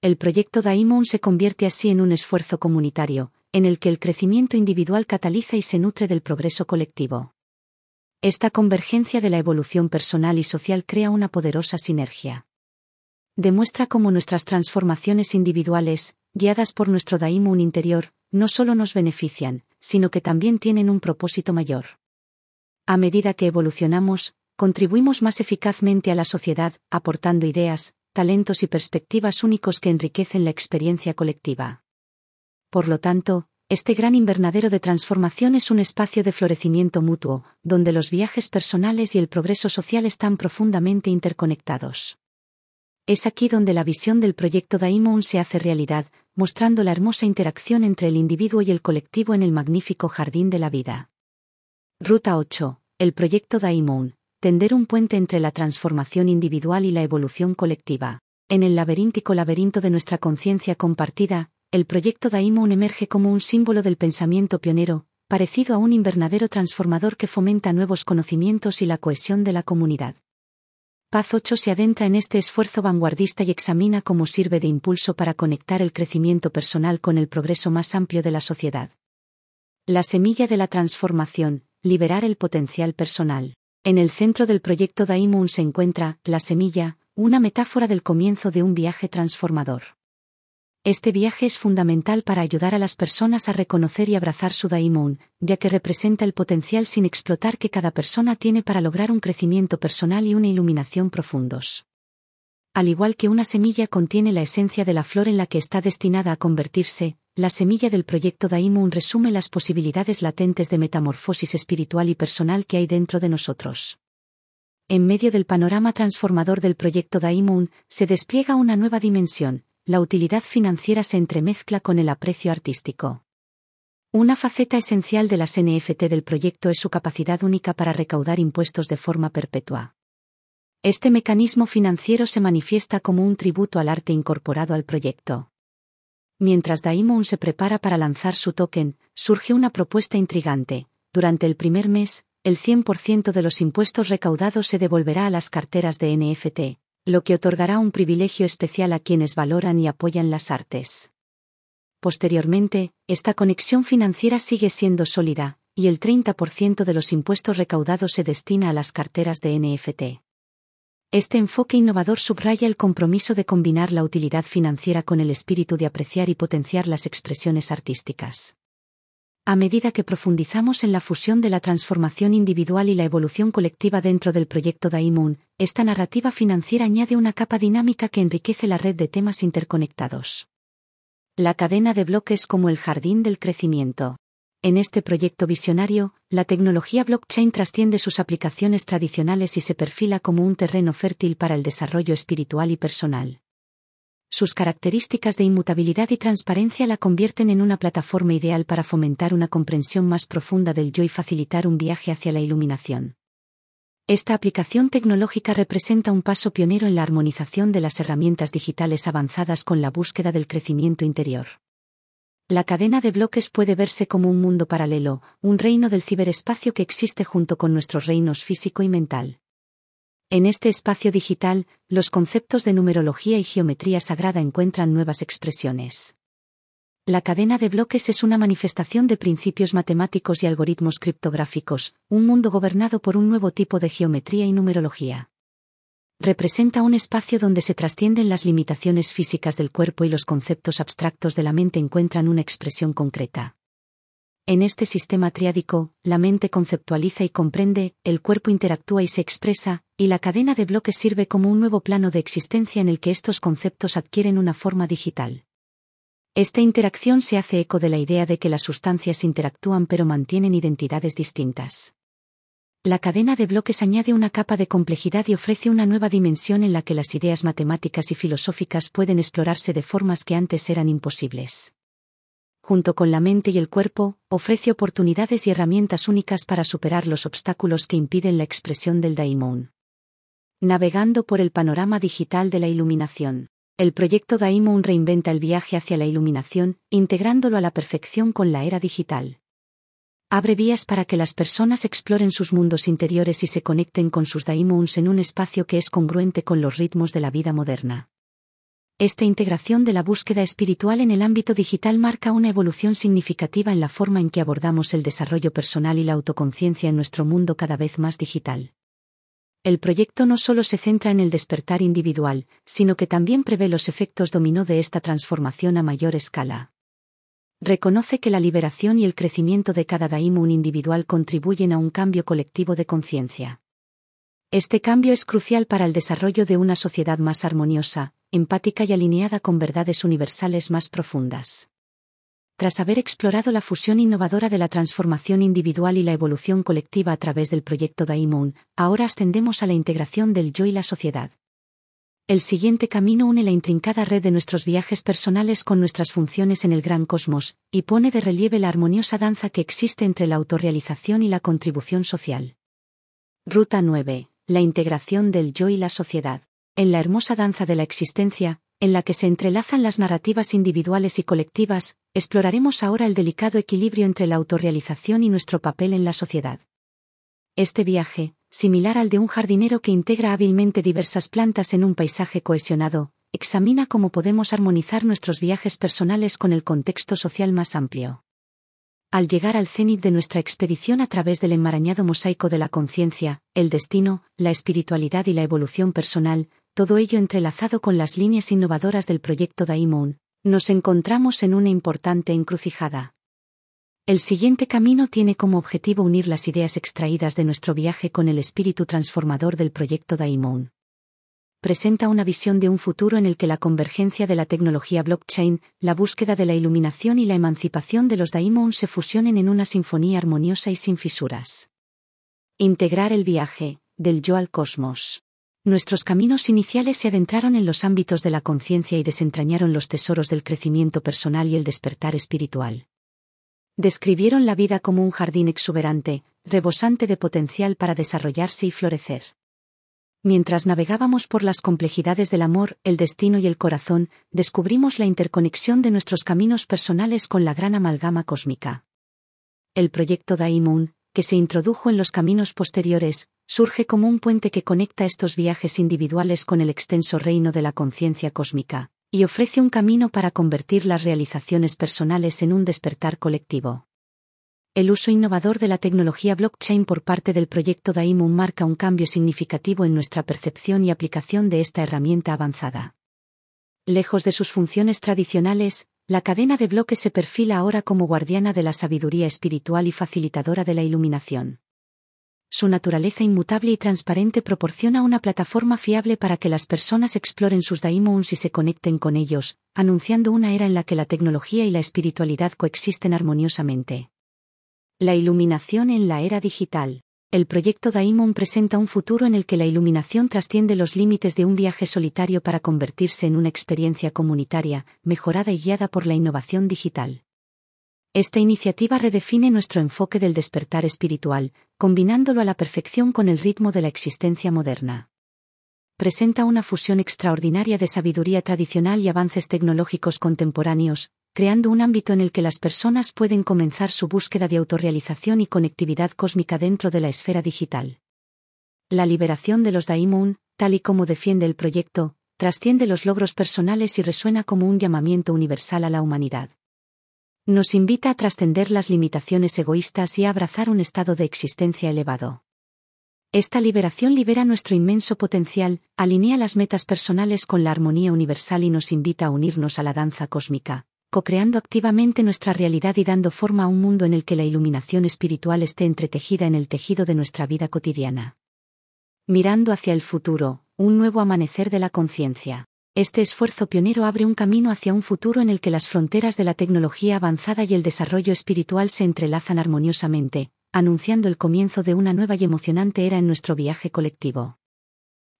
El proyecto Daimon se convierte así en un esfuerzo comunitario, en el que el crecimiento individual cataliza y se nutre del progreso colectivo. Esta convergencia de la evolución personal y social crea una poderosa sinergia. Demuestra cómo nuestras transformaciones individuales, guiadas por nuestro Daimun interior, no solo nos benefician, sino que también tienen un propósito mayor. A medida que evolucionamos, contribuimos más eficazmente a la sociedad, aportando ideas, talentos y perspectivas únicos que enriquecen la experiencia colectiva. Por lo tanto, este gran invernadero de transformación es un espacio de florecimiento mutuo, donde los viajes personales y el progreso social están profundamente interconectados. Es aquí donde la visión del proyecto Daimon se hace realidad, mostrando la hermosa interacción entre el individuo y el colectivo en el magnífico jardín de la vida. Ruta 8. El proyecto Daimon. Tender un puente entre la transformación individual y la evolución colectiva. En el laberíntico laberinto de nuestra conciencia compartida, el proyecto Daimon emerge como un símbolo del pensamiento pionero, parecido a un invernadero transformador que fomenta nuevos conocimientos y la cohesión de la comunidad. Paz 8 se adentra en este esfuerzo vanguardista y examina cómo sirve de impulso para conectar el crecimiento personal con el progreso más amplio de la sociedad. La semilla de la transformación, liberar el potencial personal. En el centro del proyecto Daimon se encuentra, la semilla, una metáfora del comienzo de un viaje transformador. Este viaje es fundamental para ayudar a las personas a reconocer y abrazar su daimon, ya que representa el potencial sin explotar que cada persona tiene para lograr un crecimiento personal y una iluminación profundos. Al igual que una semilla contiene la esencia de la flor en la que está destinada a convertirse, la semilla del proyecto Daimon resume las posibilidades latentes de metamorfosis espiritual y personal que hay dentro de nosotros. En medio del panorama transformador del proyecto Daimon, se despliega una nueva dimensión, la utilidad financiera se entremezcla con el aprecio artístico. Una faceta esencial de las NFT del proyecto es su capacidad única para recaudar impuestos de forma perpetua. Este mecanismo financiero se manifiesta como un tributo al arte incorporado al proyecto. Mientras Daimon se prepara para lanzar su token, surge una propuesta intrigante. Durante el primer mes, el 100% de los impuestos recaudados se devolverá a las carteras de NFT, lo que otorgará un privilegio especial a quienes valoran y apoyan las artes. Posteriormente, esta conexión financiera sigue siendo sólida, y el 30% de los impuestos recaudados se destina a las carteras de NFT. Este enfoque innovador subraya el compromiso de combinar la utilidad financiera con el espíritu de apreciar y potenciar las expresiones artísticas. A medida que profundizamos en la fusión de la transformación individual y la evolución colectiva dentro del proyecto Daimon, esta narrativa financiera añade una capa dinámica que enriquece la red de temas interconectados. La cadena de bloques como el jardín del crecimiento. En este proyecto visionario, la tecnología blockchain trasciende sus aplicaciones tradicionales y se perfila como un terreno fértil para el desarrollo espiritual y personal. Sus características de inmutabilidad y transparencia la convierten en una plataforma ideal para fomentar una comprensión más profunda del yo y facilitar un viaje hacia la iluminación. Esta aplicación tecnológica representa un paso pionero en la armonización de las herramientas digitales avanzadas con la búsqueda del crecimiento interior. La cadena de bloques puede verse como un mundo paralelo, un reino del ciberespacio que existe junto con nuestros reinos físico y mental. En este espacio digital, los conceptos de numerología y geometría sagrada encuentran nuevas expresiones. La cadena de bloques es una manifestación de principios matemáticos y algoritmos criptográficos, un mundo gobernado por un nuevo tipo de geometría y numerología. Representa un espacio donde se trascienden las limitaciones físicas del cuerpo y los conceptos abstractos de la mente encuentran una expresión concreta. En este sistema triádico, la mente conceptualiza y comprende, el cuerpo interactúa y se expresa, y la cadena de bloques sirve como un nuevo plano de existencia en el que estos conceptos adquieren una forma digital. Esta interacción se hace eco de la idea de que las sustancias interactúan pero mantienen identidades distintas. La cadena de bloques añade una capa de complejidad y ofrece una nueva dimensión en la que las ideas matemáticas y filosóficas pueden explorarse de formas que antes eran imposibles junto con la mente y el cuerpo, ofrece oportunidades y herramientas únicas para superar los obstáculos que impiden la expresión del daimon. Navegando por el panorama digital de la iluminación. El proyecto Daimon reinventa el viaje hacia la iluminación, integrándolo a la perfección con la era digital. Abre vías para que las personas exploren sus mundos interiores y se conecten con sus daimons en un espacio que es congruente con los ritmos de la vida moderna. Esta integración de la búsqueda espiritual en el ámbito digital marca una evolución significativa en la forma en que abordamos el desarrollo personal y la autoconciencia en nuestro mundo cada vez más digital. El proyecto no solo se centra en el despertar individual, sino que también prevé los efectos dominó de esta transformación a mayor escala. Reconoce que la liberación y el crecimiento de cada daimon individual contribuyen a un cambio colectivo de conciencia. Este cambio es crucial para el desarrollo de una sociedad más armoniosa, empática y alineada con verdades universales más profundas. Tras haber explorado la fusión innovadora de la transformación individual y la evolución colectiva a través del proyecto Daimon, ahora ascendemos a la integración del yo y la sociedad. El siguiente camino une la intrincada red de nuestros viajes personales con nuestras funciones en el gran cosmos, y pone de relieve la armoniosa danza que existe entre la autorrealización y la contribución social. Ruta 9. La integración del yo y la sociedad. En la hermosa danza de la existencia, en la que se entrelazan las narrativas individuales y colectivas, exploraremos ahora el delicado equilibrio entre la autorrealización y nuestro papel en la sociedad. Este viaje, similar al de un jardinero que integra hábilmente diversas plantas en un paisaje cohesionado, examina cómo podemos armonizar nuestros viajes personales con el contexto social más amplio. Al llegar al cenit de nuestra expedición a través del enmarañado mosaico de la conciencia, el destino, la espiritualidad y la evolución personal, todo ello entrelazado con las líneas innovadoras del proyecto Daimon, nos encontramos en una importante encrucijada. El siguiente camino tiene como objetivo unir las ideas extraídas de nuestro viaje con el espíritu transformador del proyecto Daimon. Presenta una visión de un futuro en el que la convergencia de la tecnología blockchain, la búsqueda de la iluminación y la emancipación de los Daimon se fusionen en una sinfonía armoniosa y sin fisuras. Integrar el viaje, del yo al cosmos. Nuestros caminos iniciales se adentraron en los ámbitos de la conciencia y desentrañaron los tesoros del crecimiento personal y el despertar espiritual. Describieron la vida como un jardín exuberante, rebosante de potencial para desarrollarse y florecer. Mientras navegábamos por las complejidades del amor, el destino y el corazón, descubrimos la interconexión de nuestros caminos personales con la gran amalgama cósmica. El proyecto Daimon, que se introdujo en los caminos posteriores, surge como un puente que conecta estos viajes individuales con el extenso reino de la conciencia cósmica y ofrece un camino para convertir las realizaciones personales en un despertar colectivo. El uso innovador de la tecnología blockchain por parte del proyecto Daimon marca un cambio significativo en nuestra percepción y aplicación de esta herramienta avanzada. Lejos de sus funciones tradicionales, la cadena de bloques se perfila ahora como guardiana de la sabiduría espiritual y facilitadora de la iluminación su naturaleza inmutable y transparente proporciona una plataforma fiable para que las personas exploren sus daimons y se conecten con ellos, anunciando una era en la que la tecnología y la espiritualidad coexisten armoniosamente. La iluminación en la era digital. El proyecto Daimon presenta un futuro en el que la iluminación trasciende los límites de un viaje solitario para convertirse en una experiencia comunitaria, mejorada y guiada por la innovación digital. Esta iniciativa redefine nuestro enfoque del despertar espiritual, combinándolo a la perfección con el ritmo de la existencia moderna. Presenta una fusión extraordinaria de sabiduría tradicional y avances tecnológicos contemporáneos, creando un ámbito en el que las personas pueden comenzar su búsqueda de autorrealización y conectividad cósmica dentro de la esfera digital. La liberación de los Daimon, tal y como defiende el proyecto, trasciende los logros personales y resuena como un llamamiento universal a la humanidad nos invita a trascender las limitaciones egoístas y a abrazar un estado de existencia elevado. Esta liberación libera nuestro inmenso potencial, alinea las metas personales con la armonía universal y nos invita a unirnos a la danza cósmica, co-creando activamente nuestra realidad y dando forma a un mundo en el que la iluminación espiritual esté entretejida en el tejido de nuestra vida cotidiana. Mirando hacia el futuro, un nuevo amanecer de la conciencia. Este esfuerzo pionero abre un camino hacia un futuro en el que las fronteras de la tecnología avanzada y el desarrollo espiritual se entrelazan armoniosamente, anunciando el comienzo de una nueva y emocionante era en nuestro viaje colectivo.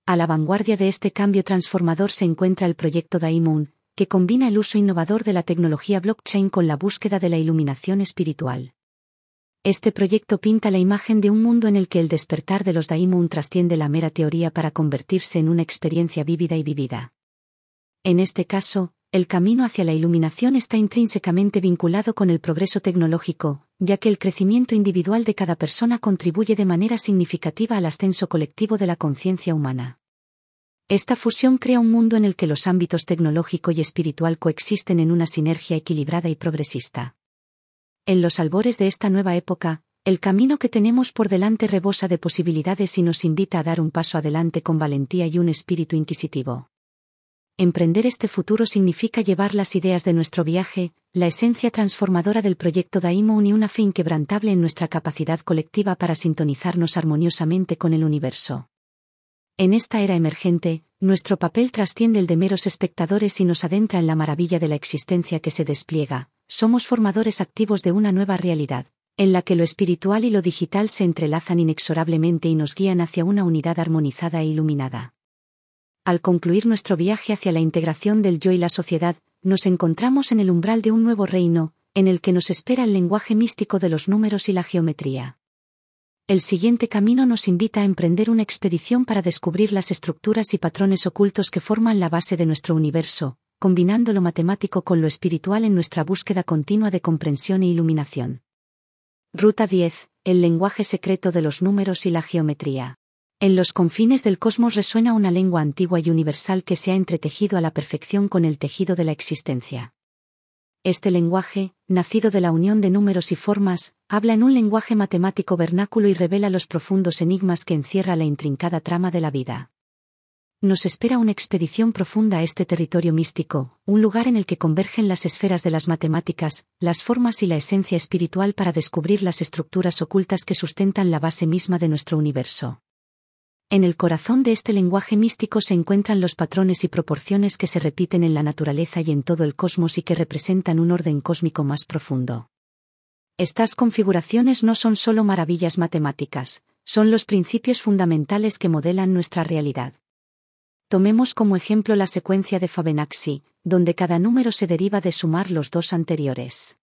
A la vanguardia de este cambio transformador se encuentra el proyecto Daimon, que combina el uso innovador de la tecnología blockchain con la búsqueda de la iluminación espiritual. Este proyecto pinta la imagen de un mundo en el que el despertar de los Daimon trasciende la mera teoría para convertirse en una experiencia vívida y vivida. En este caso, el camino hacia la iluminación está intrínsecamente vinculado con el progreso tecnológico, ya que el crecimiento individual de cada persona contribuye de manera significativa al ascenso colectivo de la conciencia humana. Esta fusión crea un mundo en el que los ámbitos tecnológico y espiritual coexisten en una sinergia equilibrada y progresista. En los albores de esta nueva época, el camino que tenemos por delante rebosa de posibilidades y nos invita a dar un paso adelante con valentía y un espíritu inquisitivo. Emprender este futuro significa llevar las ideas de nuestro viaje, la esencia transformadora del proyecto Daimon y una fe inquebrantable en nuestra capacidad colectiva para sintonizarnos armoniosamente con el universo. En esta era emergente, nuestro papel trasciende el de meros espectadores y nos adentra en la maravilla de la existencia que se despliega, somos formadores activos de una nueva realidad, en la que lo espiritual y lo digital se entrelazan inexorablemente y nos guían hacia una unidad armonizada e iluminada. Al concluir nuestro viaje hacia la integración del yo y la sociedad, nos encontramos en el umbral de un nuevo reino, en el que nos espera el lenguaje místico de los números y la geometría. El siguiente camino nos invita a emprender una expedición para descubrir las estructuras y patrones ocultos que forman la base de nuestro universo, combinando lo matemático con lo espiritual en nuestra búsqueda continua de comprensión e iluminación. Ruta 10. El lenguaje secreto de los números y la geometría. En los confines del cosmos resuena una lengua antigua y universal que se ha entretejido a la perfección con el tejido de la existencia. Este lenguaje, nacido de la unión de números y formas, habla en un lenguaje matemático vernáculo y revela los profundos enigmas que encierra la intrincada trama de la vida. Nos espera una expedición profunda a este territorio místico, un lugar en el que convergen las esferas de las matemáticas, las formas y la esencia espiritual para descubrir las estructuras ocultas que sustentan la base misma de nuestro universo. En el corazón de este lenguaje místico se encuentran los patrones y proporciones que se repiten en la naturaleza y en todo el cosmos y que representan un orden cósmico más profundo. Estas configuraciones no son solo maravillas matemáticas, son los principios fundamentales que modelan nuestra realidad. Tomemos como ejemplo la secuencia de Fibonacci, donde cada número se deriva de sumar los dos anteriores.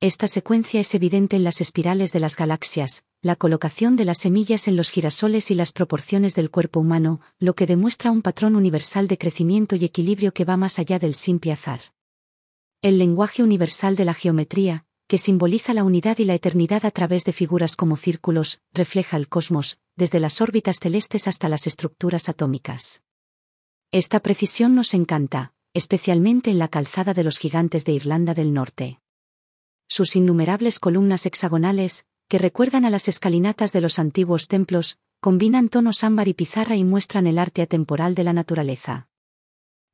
Esta secuencia es evidente en las espirales de las galaxias, la colocación de las semillas en los girasoles y las proporciones del cuerpo humano, lo que demuestra un patrón universal de crecimiento y equilibrio que va más allá del simple azar. El lenguaje universal de la geometría, que simboliza la unidad y la eternidad a través de figuras como círculos, refleja el cosmos, desde las órbitas celestes hasta las estructuras atómicas. Esta precisión nos encanta, especialmente en la calzada de los gigantes de Irlanda del Norte. Sus innumerables columnas hexagonales, que recuerdan a las escalinatas de los antiguos templos, combinan tonos ámbar y pizarra y muestran el arte atemporal de la naturaleza.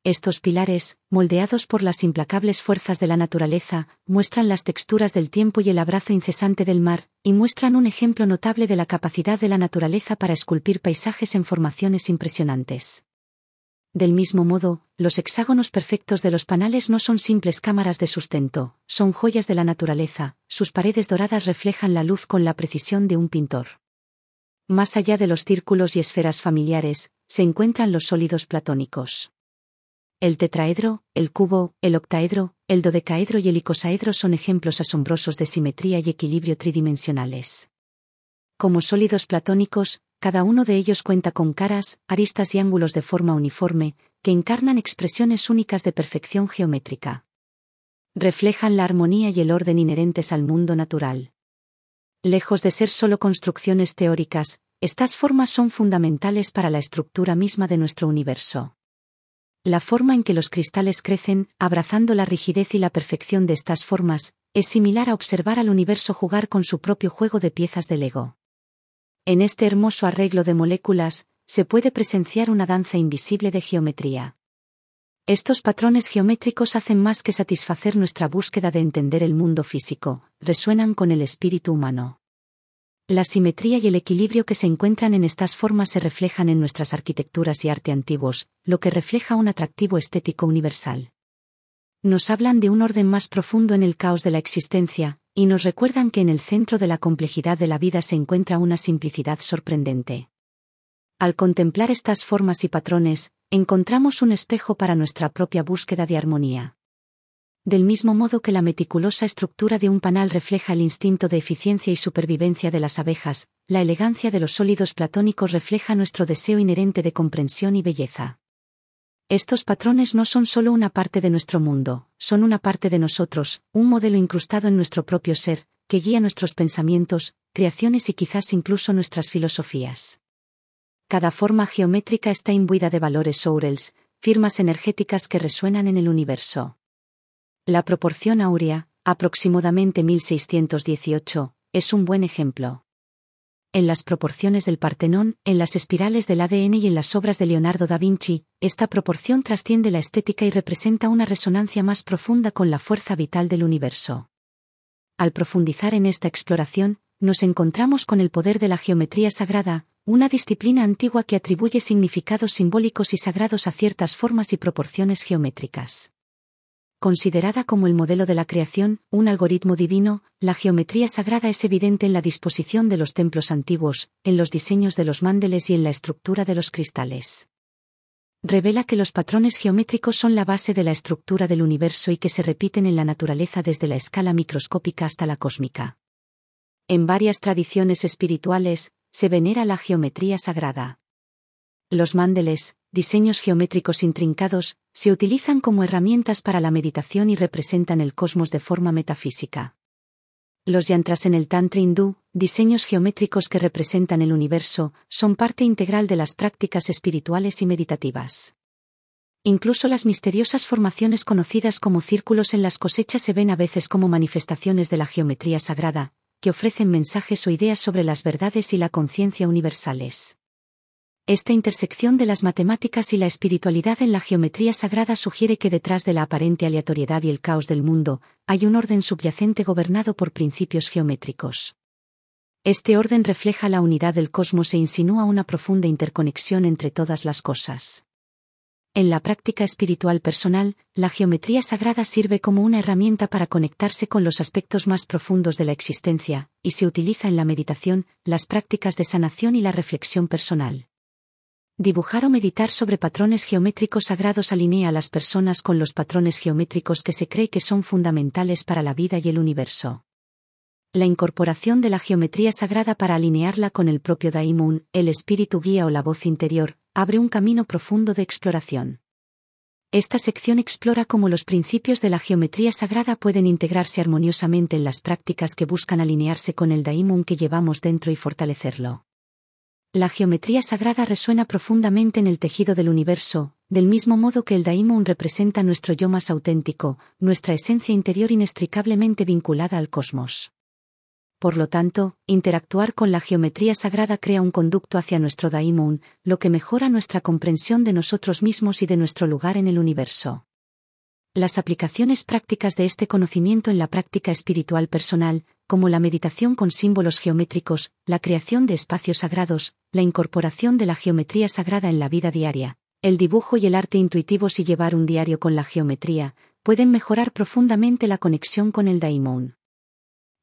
Estos pilares, moldeados por las implacables fuerzas de la naturaleza, muestran las texturas del tiempo y el abrazo incesante del mar, y muestran un ejemplo notable de la capacidad de la naturaleza para esculpir paisajes en formaciones impresionantes. Del mismo modo, los hexágonos perfectos de los panales no son simples cámaras de sustento, son joyas de la naturaleza, sus paredes doradas reflejan la luz con la precisión de un pintor. Más allá de los círculos y esferas familiares, se encuentran los sólidos platónicos. El tetraedro, el cubo, el octaedro, el dodecaedro y el icosaedro son ejemplos asombrosos de simetría y equilibrio tridimensionales. Como sólidos platónicos, cada uno de ellos cuenta con caras, aristas y ángulos de forma uniforme, que encarnan expresiones únicas de perfección geométrica. Reflejan la armonía y el orden inherentes al mundo natural. Lejos de ser solo construcciones teóricas, estas formas son fundamentales para la estructura misma de nuestro universo. La forma en que los cristales crecen, abrazando la rigidez y la perfección de estas formas, es similar a observar al universo jugar con su propio juego de piezas de Lego. En este hermoso arreglo de moléculas, se puede presenciar una danza invisible de geometría. Estos patrones geométricos hacen más que satisfacer nuestra búsqueda de entender el mundo físico, resuenan con el espíritu humano. La simetría y el equilibrio que se encuentran en estas formas se reflejan en nuestras arquitecturas y arte antiguos, lo que refleja un atractivo estético universal. Nos hablan de un orden más profundo en el caos de la existencia, y nos recuerdan que en el centro de la complejidad de la vida se encuentra una simplicidad sorprendente. Al contemplar estas formas y patrones, encontramos un espejo para nuestra propia búsqueda de armonía. Del mismo modo que la meticulosa estructura de un panal refleja el instinto de eficiencia y supervivencia de las abejas, la elegancia de los sólidos platónicos refleja nuestro deseo inherente de comprensión y belleza. Estos patrones no son solo una parte de nuestro mundo, son una parte de nosotros, un modelo incrustado en nuestro propio ser, que guía nuestros pensamientos, creaciones y quizás incluso nuestras filosofías. Cada forma geométrica está imbuida de valores Sourels, firmas energéticas que resuenan en el universo. La proporción áurea, aproximadamente 1618, es un buen ejemplo en las proporciones del Partenón, en las espirales del ADN y en las obras de Leonardo da Vinci, esta proporción trasciende la estética y representa una resonancia más profunda con la fuerza vital del universo. Al profundizar en esta exploración, nos encontramos con el poder de la geometría sagrada, una disciplina antigua que atribuye significados simbólicos y sagrados a ciertas formas y proporciones geométricas. Considerada como el modelo de la creación, un algoritmo divino, la geometría sagrada es evidente en la disposición de los templos antiguos, en los diseños de los mándeles y en la estructura de los cristales. Revela que los patrones geométricos son la base de la estructura del universo y que se repiten en la naturaleza desde la escala microscópica hasta la cósmica. En varias tradiciones espirituales, se venera la geometría sagrada. Los mándeles, diseños geométricos intrincados, se utilizan como herramientas para la meditación y representan el cosmos de forma metafísica. Los yantras en el Tantra hindú, diseños geométricos que representan el universo, son parte integral de las prácticas espirituales y meditativas. Incluso las misteriosas formaciones conocidas como círculos en las cosechas se ven a veces como manifestaciones de la geometría sagrada, que ofrecen mensajes o ideas sobre las verdades y la conciencia universales. Esta intersección de las matemáticas y la espiritualidad en la geometría sagrada sugiere que detrás de la aparente aleatoriedad y el caos del mundo, hay un orden subyacente gobernado por principios geométricos. Este orden refleja la unidad del cosmos e insinúa una profunda interconexión entre todas las cosas. En la práctica espiritual personal, la geometría sagrada sirve como una herramienta para conectarse con los aspectos más profundos de la existencia, y se utiliza en la meditación, las prácticas de sanación y la reflexión personal. Dibujar o meditar sobre patrones geométricos sagrados alinea a las personas con los patrones geométricos que se cree que son fundamentales para la vida y el universo. La incorporación de la geometría sagrada para alinearla con el propio Daimon, el espíritu guía o la voz interior, abre un camino profundo de exploración. Esta sección explora cómo los principios de la geometría sagrada pueden integrarse armoniosamente en las prácticas que buscan alinearse con el Daimon que llevamos dentro y fortalecerlo. La geometría sagrada resuena profundamente en el tejido del universo, del mismo modo que el Daimon representa nuestro yo más auténtico, nuestra esencia interior inextricablemente vinculada al cosmos. Por lo tanto, interactuar con la geometría sagrada crea un conducto hacia nuestro Daimon, lo que mejora nuestra comprensión de nosotros mismos y de nuestro lugar en el universo. Las aplicaciones prácticas de este conocimiento en la práctica espiritual personal, como la meditación con símbolos geométricos, la creación de espacios sagrados, la incorporación de la geometría sagrada en la vida diaria, el dibujo y el arte intuitivos y llevar un diario con la geometría, pueden mejorar profundamente la conexión con el daimon.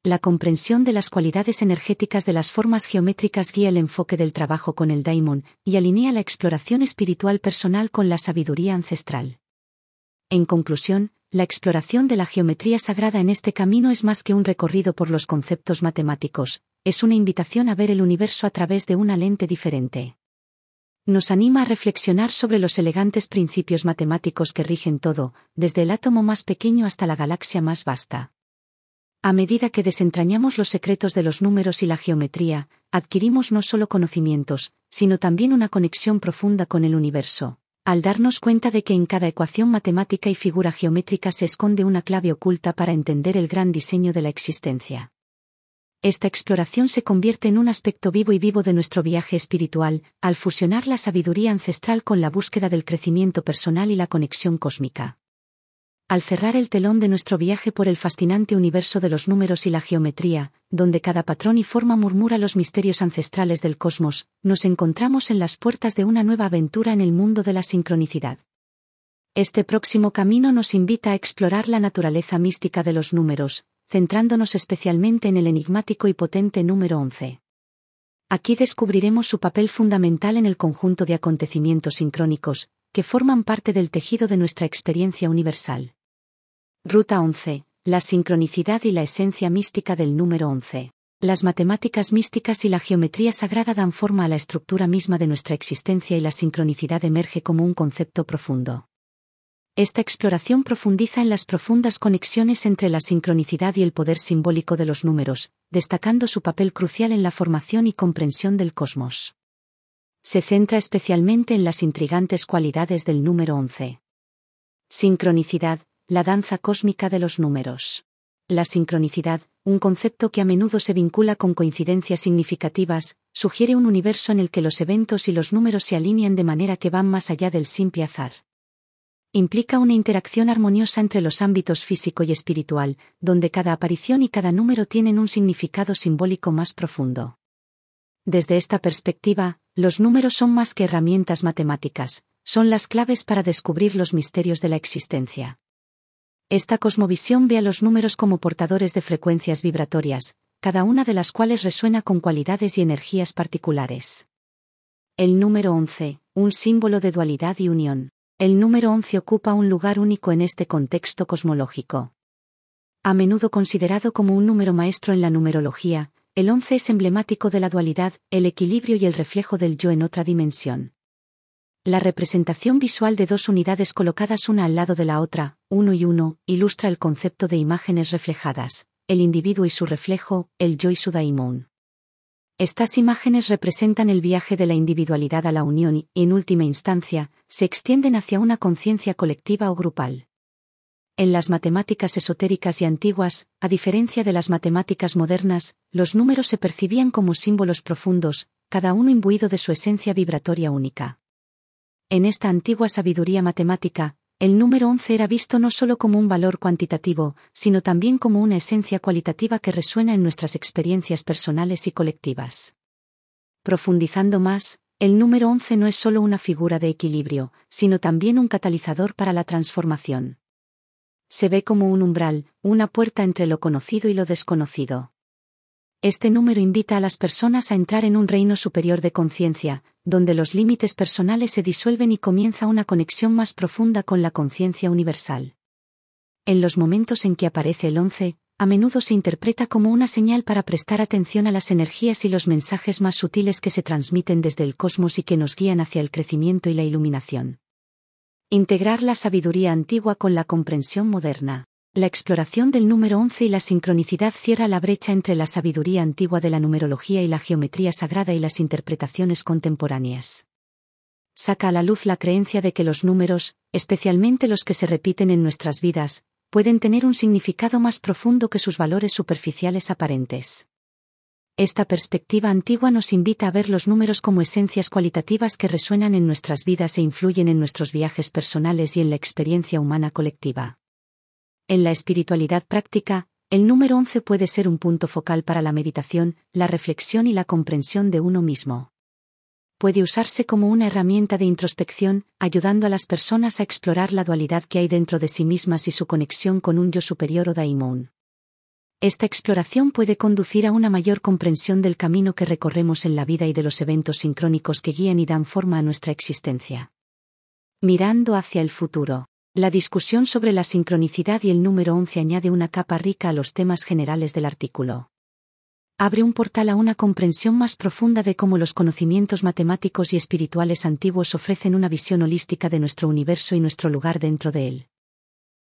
La comprensión de las cualidades energéticas de las formas geométricas guía el enfoque del trabajo con el daimon y alinea la exploración espiritual personal con la sabiduría ancestral. En conclusión, la exploración de la geometría sagrada en este camino es más que un recorrido por los conceptos matemáticos, es una invitación a ver el universo a través de una lente diferente. Nos anima a reflexionar sobre los elegantes principios matemáticos que rigen todo, desde el átomo más pequeño hasta la galaxia más vasta. A medida que desentrañamos los secretos de los números y la geometría, adquirimos no solo conocimientos, sino también una conexión profunda con el universo al darnos cuenta de que en cada ecuación matemática y figura geométrica se esconde una clave oculta para entender el gran diseño de la existencia. Esta exploración se convierte en un aspecto vivo y vivo de nuestro viaje espiritual, al fusionar la sabiduría ancestral con la búsqueda del crecimiento personal y la conexión cósmica. Al cerrar el telón de nuestro viaje por el fascinante universo de los números y la geometría, donde cada patrón y forma murmura los misterios ancestrales del cosmos, nos encontramos en las puertas de una nueva aventura en el mundo de la sincronicidad. Este próximo camino nos invita a explorar la naturaleza mística de los números, centrándonos especialmente en el enigmático y potente número 11. Aquí descubriremos su papel fundamental en el conjunto de acontecimientos sincrónicos, que forman parte del tejido de nuestra experiencia universal. Ruta 11. La sincronicidad y la esencia mística del número 11. Las matemáticas místicas y la geometría sagrada dan forma a la estructura misma de nuestra existencia y la sincronicidad emerge como un concepto profundo. Esta exploración profundiza en las profundas conexiones entre la sincronicidad y el poder simbólico de los números, destacando su papel crucial en la formación y comprensión del cosmos. Se centra especialmente en las intrigantes cualidades del número 11. Sincronicidad, la danza cósmica de los números. La sincronicidad, un concepto que a menudo se vincula con coincidencias significativas, sugiere un universo en el que los eventos y los números se alinean de manera que van más allá del simple azar. Implica una interacción armoniosa entre los ámbitos físico y espiritual, donde cada aparición y cada número tienen un significado simbólico más profundo. Desde esta perspectiva, los números son más que herramientas matemáticas, son las claves para descubrir los misterios de la existencia. Esta cosmovisión ve a los números como portadores de frecuencias vibratorias, cada una de las cuales resuena con cualidades y energías particulares. El número 11, un símbolo de dualidad y unión. El número 11 ocupa un lugar único en este contexto cosmológico. A menudo considerado como un número maestro en la numerología, el 11 es emblemático de la dualidad, el equilibrio y el reflejo del yo en otra dimensión. La representación visual de dos unidades colocadas una al lado de la otra, uno y uno, ilustra el concepto de imágenes reflejadas, el individuo y su reflejo, el yo y su daimon. Estas imágenes representan el viaje de la individualidad a la unión y, en última instancia, se extienden hacia una conciencia colectiva o grupal. En las matemáticas esotéricas y antiguas, a diferencia de las matemáticas modernas, los números se percibían como símbolos profundos, cada uno imbuido de su esencia vibratoria única. En esta antigua sabiduría matemática, el número 11 era visto no solo como un valor cuantitativo, sino también como una esencia cualitativa que resuena en nuestras experiencias personales y colectivas. Profundizando más, el número 11 no es solo una figura de equilibrio, sino también un catalizador para la transformación. Se ve como un umbral, una puerta entre lo conocido y lo desconocido. Este número invita a las personas a entrar en un reino superior de conciencia, donde los límites personales se disuelven y comienza una conexión más profunda con la conciencia universal. En los momentos en que aparece el once, a menudo se interpreta como una señal para prestar atención a las energías y los mensajes más sutiles que se transmiten desde el cosmos y que nos guían hacia el crecimiento y la iluminación. Integrar la sabiduría antigua con la comprensión moderna. La exploración del número 11 y la sincronicidad cierra la brecha entre la sabiduría antigua de la numerología y la geometría sagrada y las interpretaciones contemporáneas. Saca a la luz la creencia de que los números, especialmente los que se repiten en nuestras vidas, pueden tener un significado más profundo que sus valores superficiales aparentes. Esta perspectiva antigua nos invita a ver los números como esencias cualitativas que resuenan en nuestras vidas e influyen en nuestros viajes personales y en la experiencia humana colectiva. En la espiritualidad práctica, el número 11 puede ser un punto focal para la meditación, la reflexión y la comprensión de uno mismo. Puede usarse como una herramienta de introspección, ayudando a las personas a explorar la dualidad que hay dentro de sí mismas y su conexión con un yo superior o daimon. Esta exploración puede conducir a una mayor comprensión del camino que recorremos en la vida y de los eventos sincrónicos que guían y dan forma a nuestra existencia. Mirando hacia el futuro. La discusión sobre la sincronicidad y el número 11 añade una capa rica a los temas generales del artículo. Abre un portal a una comprensión más profunda de cómo los conocimientos matemáticos y espirituales antiguos ofrecen una visión holística de nuestro universo y nuestro lugar dentro de él.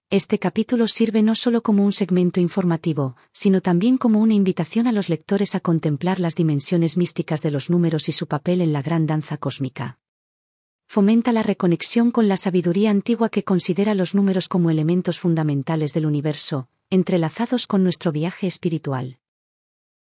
Este capítulo sirve no solo como un segmento informativo, sino también como una invitación a los lectores a contemplar las dimensiones místicas de los números y su papel en la gran danza cósmica fomenta la reconexión con la sabiduría antigua que considera los números como elementos fundamentales del universo, entrelazados con nuestro viaje espiritual.